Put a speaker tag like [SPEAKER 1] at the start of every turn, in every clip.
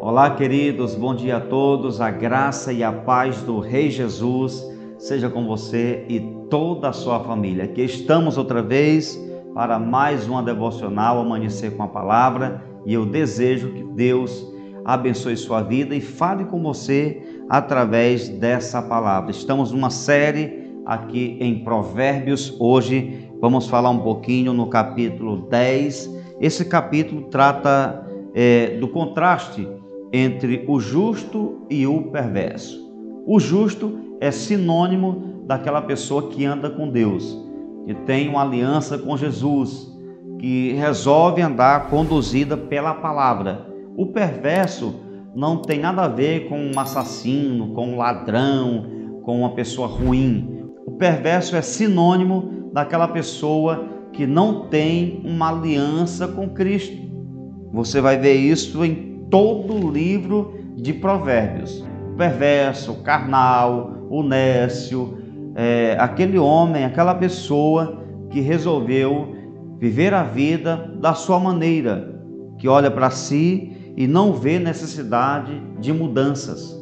[SPEAKER 1] Olá, queridos, bom dia a todos. A graça e a paz do Rei Jesus seja com você e toda a sua família. Aqui estamos outra vez para mais uma devocional Amanhecer com a Palavra e eu desejo que Deus abençoe sua vida e fale com você através dessa palavra. Estamos numa série aqui em Provérbios. Hoje vamos falar um pouquinho no capítulo 10. Esse capítulo trata é, do contraste entre o justo e o perverso. O justo é sinônimo daquela pessoa que anda com Deus, que tem uma aliança com Jesus, que resolve andar conduzida pela palavra. O perverso não tem nada a ver com um assassino, com um ladrão, com uma pessoa ruim. O perverso é sinônimo daquela pessoa que não tem uma aliança com Cristo. Você vai ver isso em todo o livro de Provérbios. O perverso, o carnal, o nécio, é, aquele homem, aquela pessoa que resolveu viver a vida da sua maneira, que olha para si e não vê necessidade de mudanças,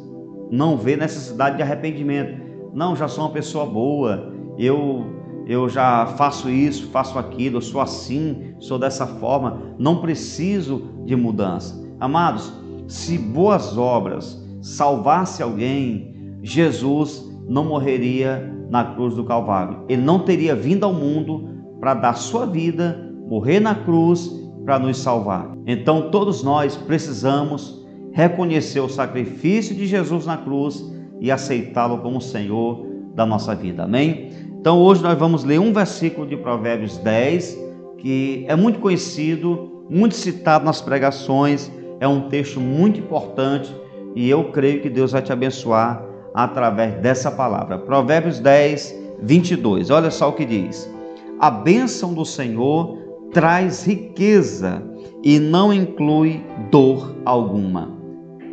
[SPEAKER 1] não vê necessidade de arrependimento. Não, já sou uma pessoa boa, eu eu já faço isso, faço aquilo, sou assim, sou dessa forma, não preciso de mudança. Amados, se boas obras salvasse alguém, Jesus não morreria na cruz do Calvário. Ele não teria vindo ao mundo para dar sua vida, morrer na cruz para nos salvar. Então todos nós precisamos reconhecer o sacrifício de Jesus na cruz e aceitá-lo como Senhor da nossa vida. Amém? Então hoje nós vamos ler um versículo de Provérbios 10, que é muito conhecido, muito citado nas pregações é um texto muito importante e eu creio que Deus vai te abençoar através dessa palavra. Provérbios 10, 22. Olha só o que diz: A bênção do Senhor traz riqueza e não inclui dor alguma.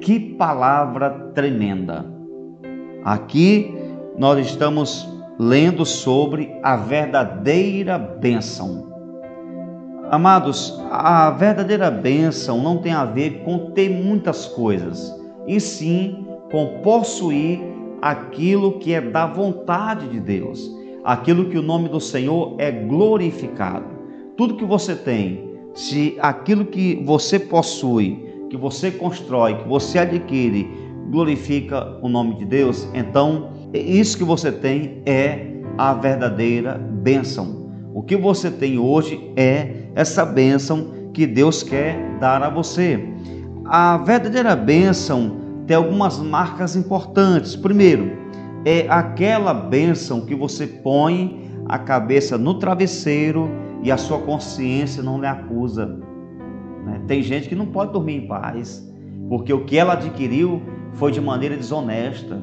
[SPEAKER 1] Que palavra tremenda! Aqui nós estamos lendo sobre a verdadeira bênção. Amados, a verdadeira bênção não tem a ver com ter muitas coisas, e sim com possuir aquilo que é da vontade de Deus, aquilo que o nome do Senhor é glorificado. Tudo que você tem, se aquilo que você possui, que você constrói, que você adquire, glorifica o nome de Deus, então isso que você tem é a verdadeira bênção. O que você tem hoje é essa bênção que Deus quer dar a você. A verdadeira bênção tem algumas marcas importantes. Primeiro, é aquela bênção que você põe a cabeça no travesseiro e a sua consciência não lhe acusa. Né? Tem gente que não pode dormir em paz, porque o que ela adquiriu foi de maneira desonesta.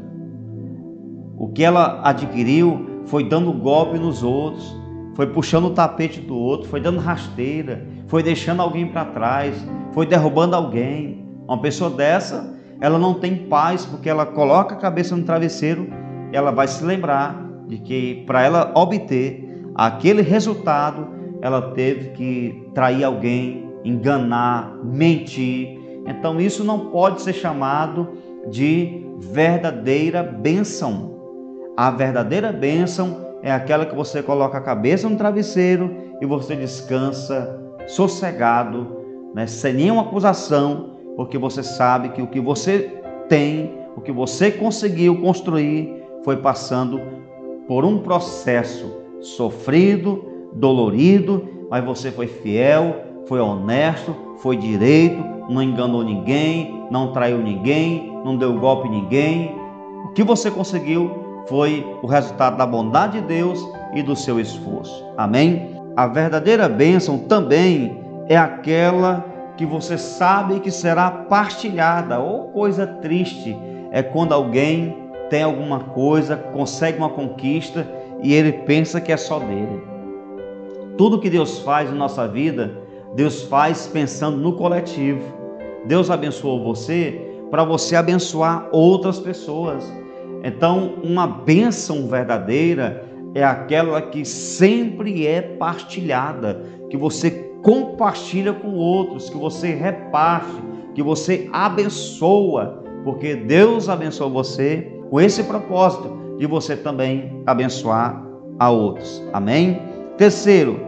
[SPEAKER 1] O que ela adquiriu foi dando golpe nos outros foi puxando o tapete do outro, foi dando rasteira, foi deixando alguém para trás, foi derrubando alguém. Uma pessoa dessa, ela não tem paz porque ela coloca a cabeça no travesseiro, ela vai se lembrar de que para ela obter aquele resultado, ela teve que trair alguém, enganar, mentir. Então isso não pode ser chamado de verdadeira bênção. A verdadeira bênção é aquela que você coloca a cabeça no travesseiro e você descansa sossegado, né, sem nenhuma acusação, porque você sabe que o que você tem, o que você conseguiu construir, foi passando por um processo sofrido, dolorido, mas você foi fiel, foi honesto, foi direito, não enganou ninguém, não traiu ninguém, não deu golpe em ninguém. O que você conseguiu foi o resultado da bondade de Deus e do seu esforço. Amém? A verdadeira bênção também é aquela que você sabe que será partilhada, ou coisa triste é quando alguém tem alguma coisa, consegue uma conquista e ele pensa que é só dele. Tudo que Deus faz na nossa vida, Deus faz pensando no coletivo. Deus abençoou você para você abençoar outras pessoas. Então, uma bênção verdadeira é aquela que sempre é partilhada, que você compartilha com outros, que você reparte, que você abençoa, porque Deus abençoou você com esse propósito de você também abençoar a outros. Amém? Terceiro,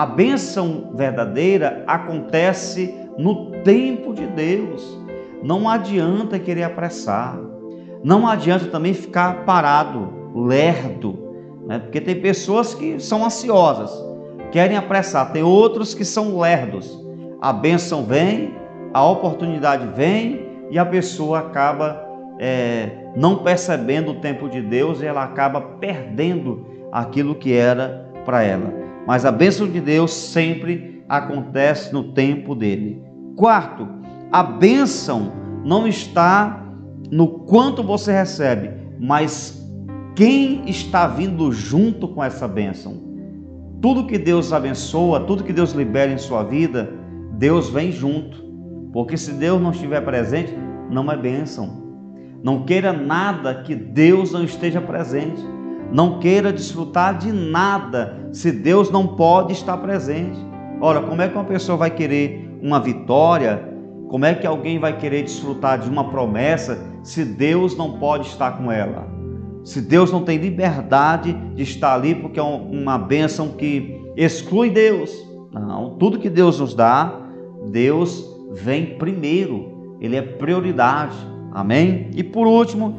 [SPEAKER 1] a bênção verdadeira acontece no tempo de Deus. Não adianta querer apressar. Não adianta também ficar parado, lerdo, né? porque tem pessoas que são ansiosas, querem apressar, tem outros que são lerdos. A bênção vem, a oportunidade vem e a pessoa acaba é, não percebendo o tempo de Deus e ela acaba perdendo aquilo que era para ela. Mas a bênção de Deus sempre acontece no tempo dele. Quarto, a bênção não está no quanto você recebe, mas quem está vindo junto com essa bênção. Tudo que Deus abençoa, tudo que Deus libera em sua vida, Deus vem junto. Porque se Deus não estiver presente, não é bênção. Não queira nada que Deus não esteja presente. Não queira desfrutar de nada se Deus não pode estar presente. Ora, como é que uma pessoa vai querer uma vitória? Como é que alguém vai querer desfrutar de uma promessa se Deus não pode estar com ela? Se Deus não tem liberdade de estar ali porque é uma bênção que exclui Deus. Não, tudo que Deus nos dá, Deus vem primeiro, ele é prioridade. Amém? E por último,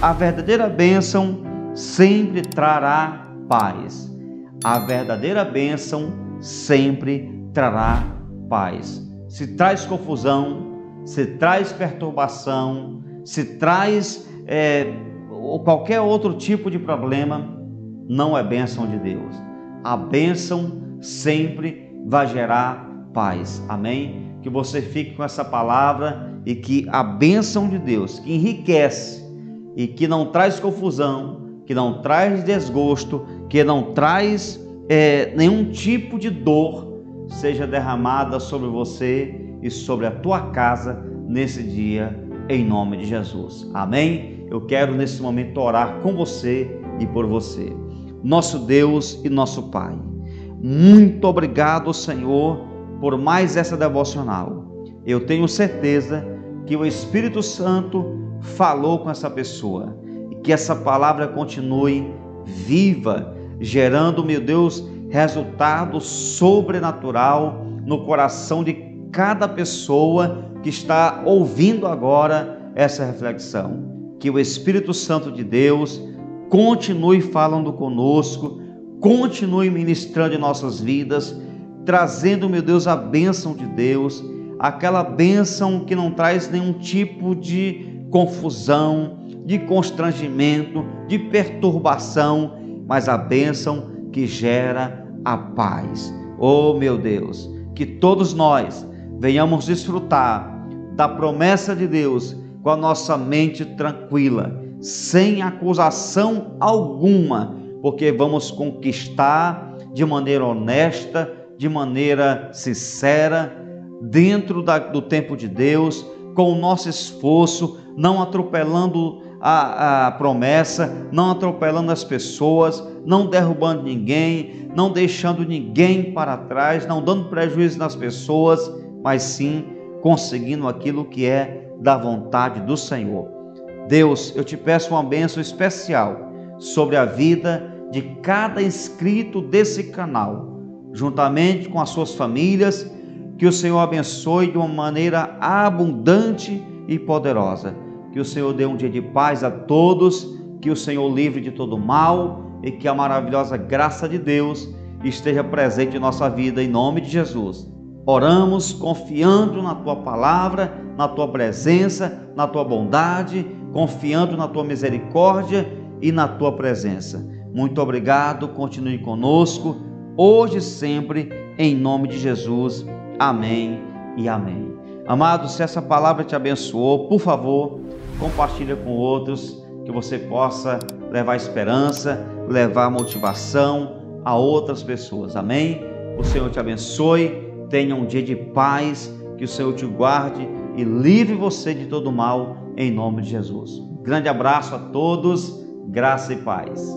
[SPEAKER 1] a verdadeira bênção sempre trará paz. A verdadeira bênção sempre trará paz. Se traz confusão, se traz perturbação, se traz é, qualquer outro tipo de problema, não é bênção de Deus. A bênção sempre vai gerar paz. Amém? Que você fique com essa palavra e que a bênção de Deus, que enriquece e que não traz confusão, que não traz desgosto, que não traz é, nenhum tipo de dor, seja derramada sobre você e sobre a tua casa nesse dia, em nome de Jesus. Amém? Eu quero nesse momento orar com você e por você. Nosso Deus e nosso Pai, muito obrigado, Senhor, por mais essa devocional. Eu tenho certeza que o Espírito Santo falou com essa pessoa que essa palavra continue viva, gerando, meu Deus, resultado sobrenatural no coração de cada pessoa que está ouvindo agora essa reflexão. Que o Espírito Santo de Deus continue falando conosco, continue ministrando em nossas vidas, trazendo, meu Deus, a bênção de Deus, aquela bênção que não traz nenhum tipo de confusão, de constrangimento, de perturbação, mas a bênção que gera a paz. Oh meu Deus, que todos nós venhamos desfrutar da promessa de Deus com a nossa mente tranquila, sem acusação alguma, porque vamos conquistar de maneira honesta, de maneira sincera, dentro da, do tempo de Deus, com o nosso esforço, não atropelando a, a promessa, não atropelando as pessoas, não derrubando ninguém, não deixando ninguém para trás, não dando prejuízo nas pessoas, mas sim conseguindo aquilo que é da vontade do Senhor. Deus, eu te peço uma bênção especial sobre a vida de cada inscrito desse canal, juntamente com as suas famílias, que o Senhor abençoe de uma maneira abundante e poderosa que o Senhor dê um dia de paz a todos, que o Senhor livre de todo mal e que a maravilhosa graça de Deus esteja presente em nossa vida, em nome de Jesus. Oramos confiando na tua palavra, na tua presença, na tua bondade, confiando na tua misericórdia e na tua presença. Muito obrigado, continue conosco, hoje e sempre, em nome de Jesus. Amém e amém. Amado, se essa palavra te abençoou, por favor, compartilha com outros, que você possa levar esperança, levar motivação a outras pessoas. Amém? O Senhor te abençoe, tenha um dia de paz, que o Senhor te guarde e livre você de todo mal, em nome de Jesus. Grande abraço a todos, graça e paz.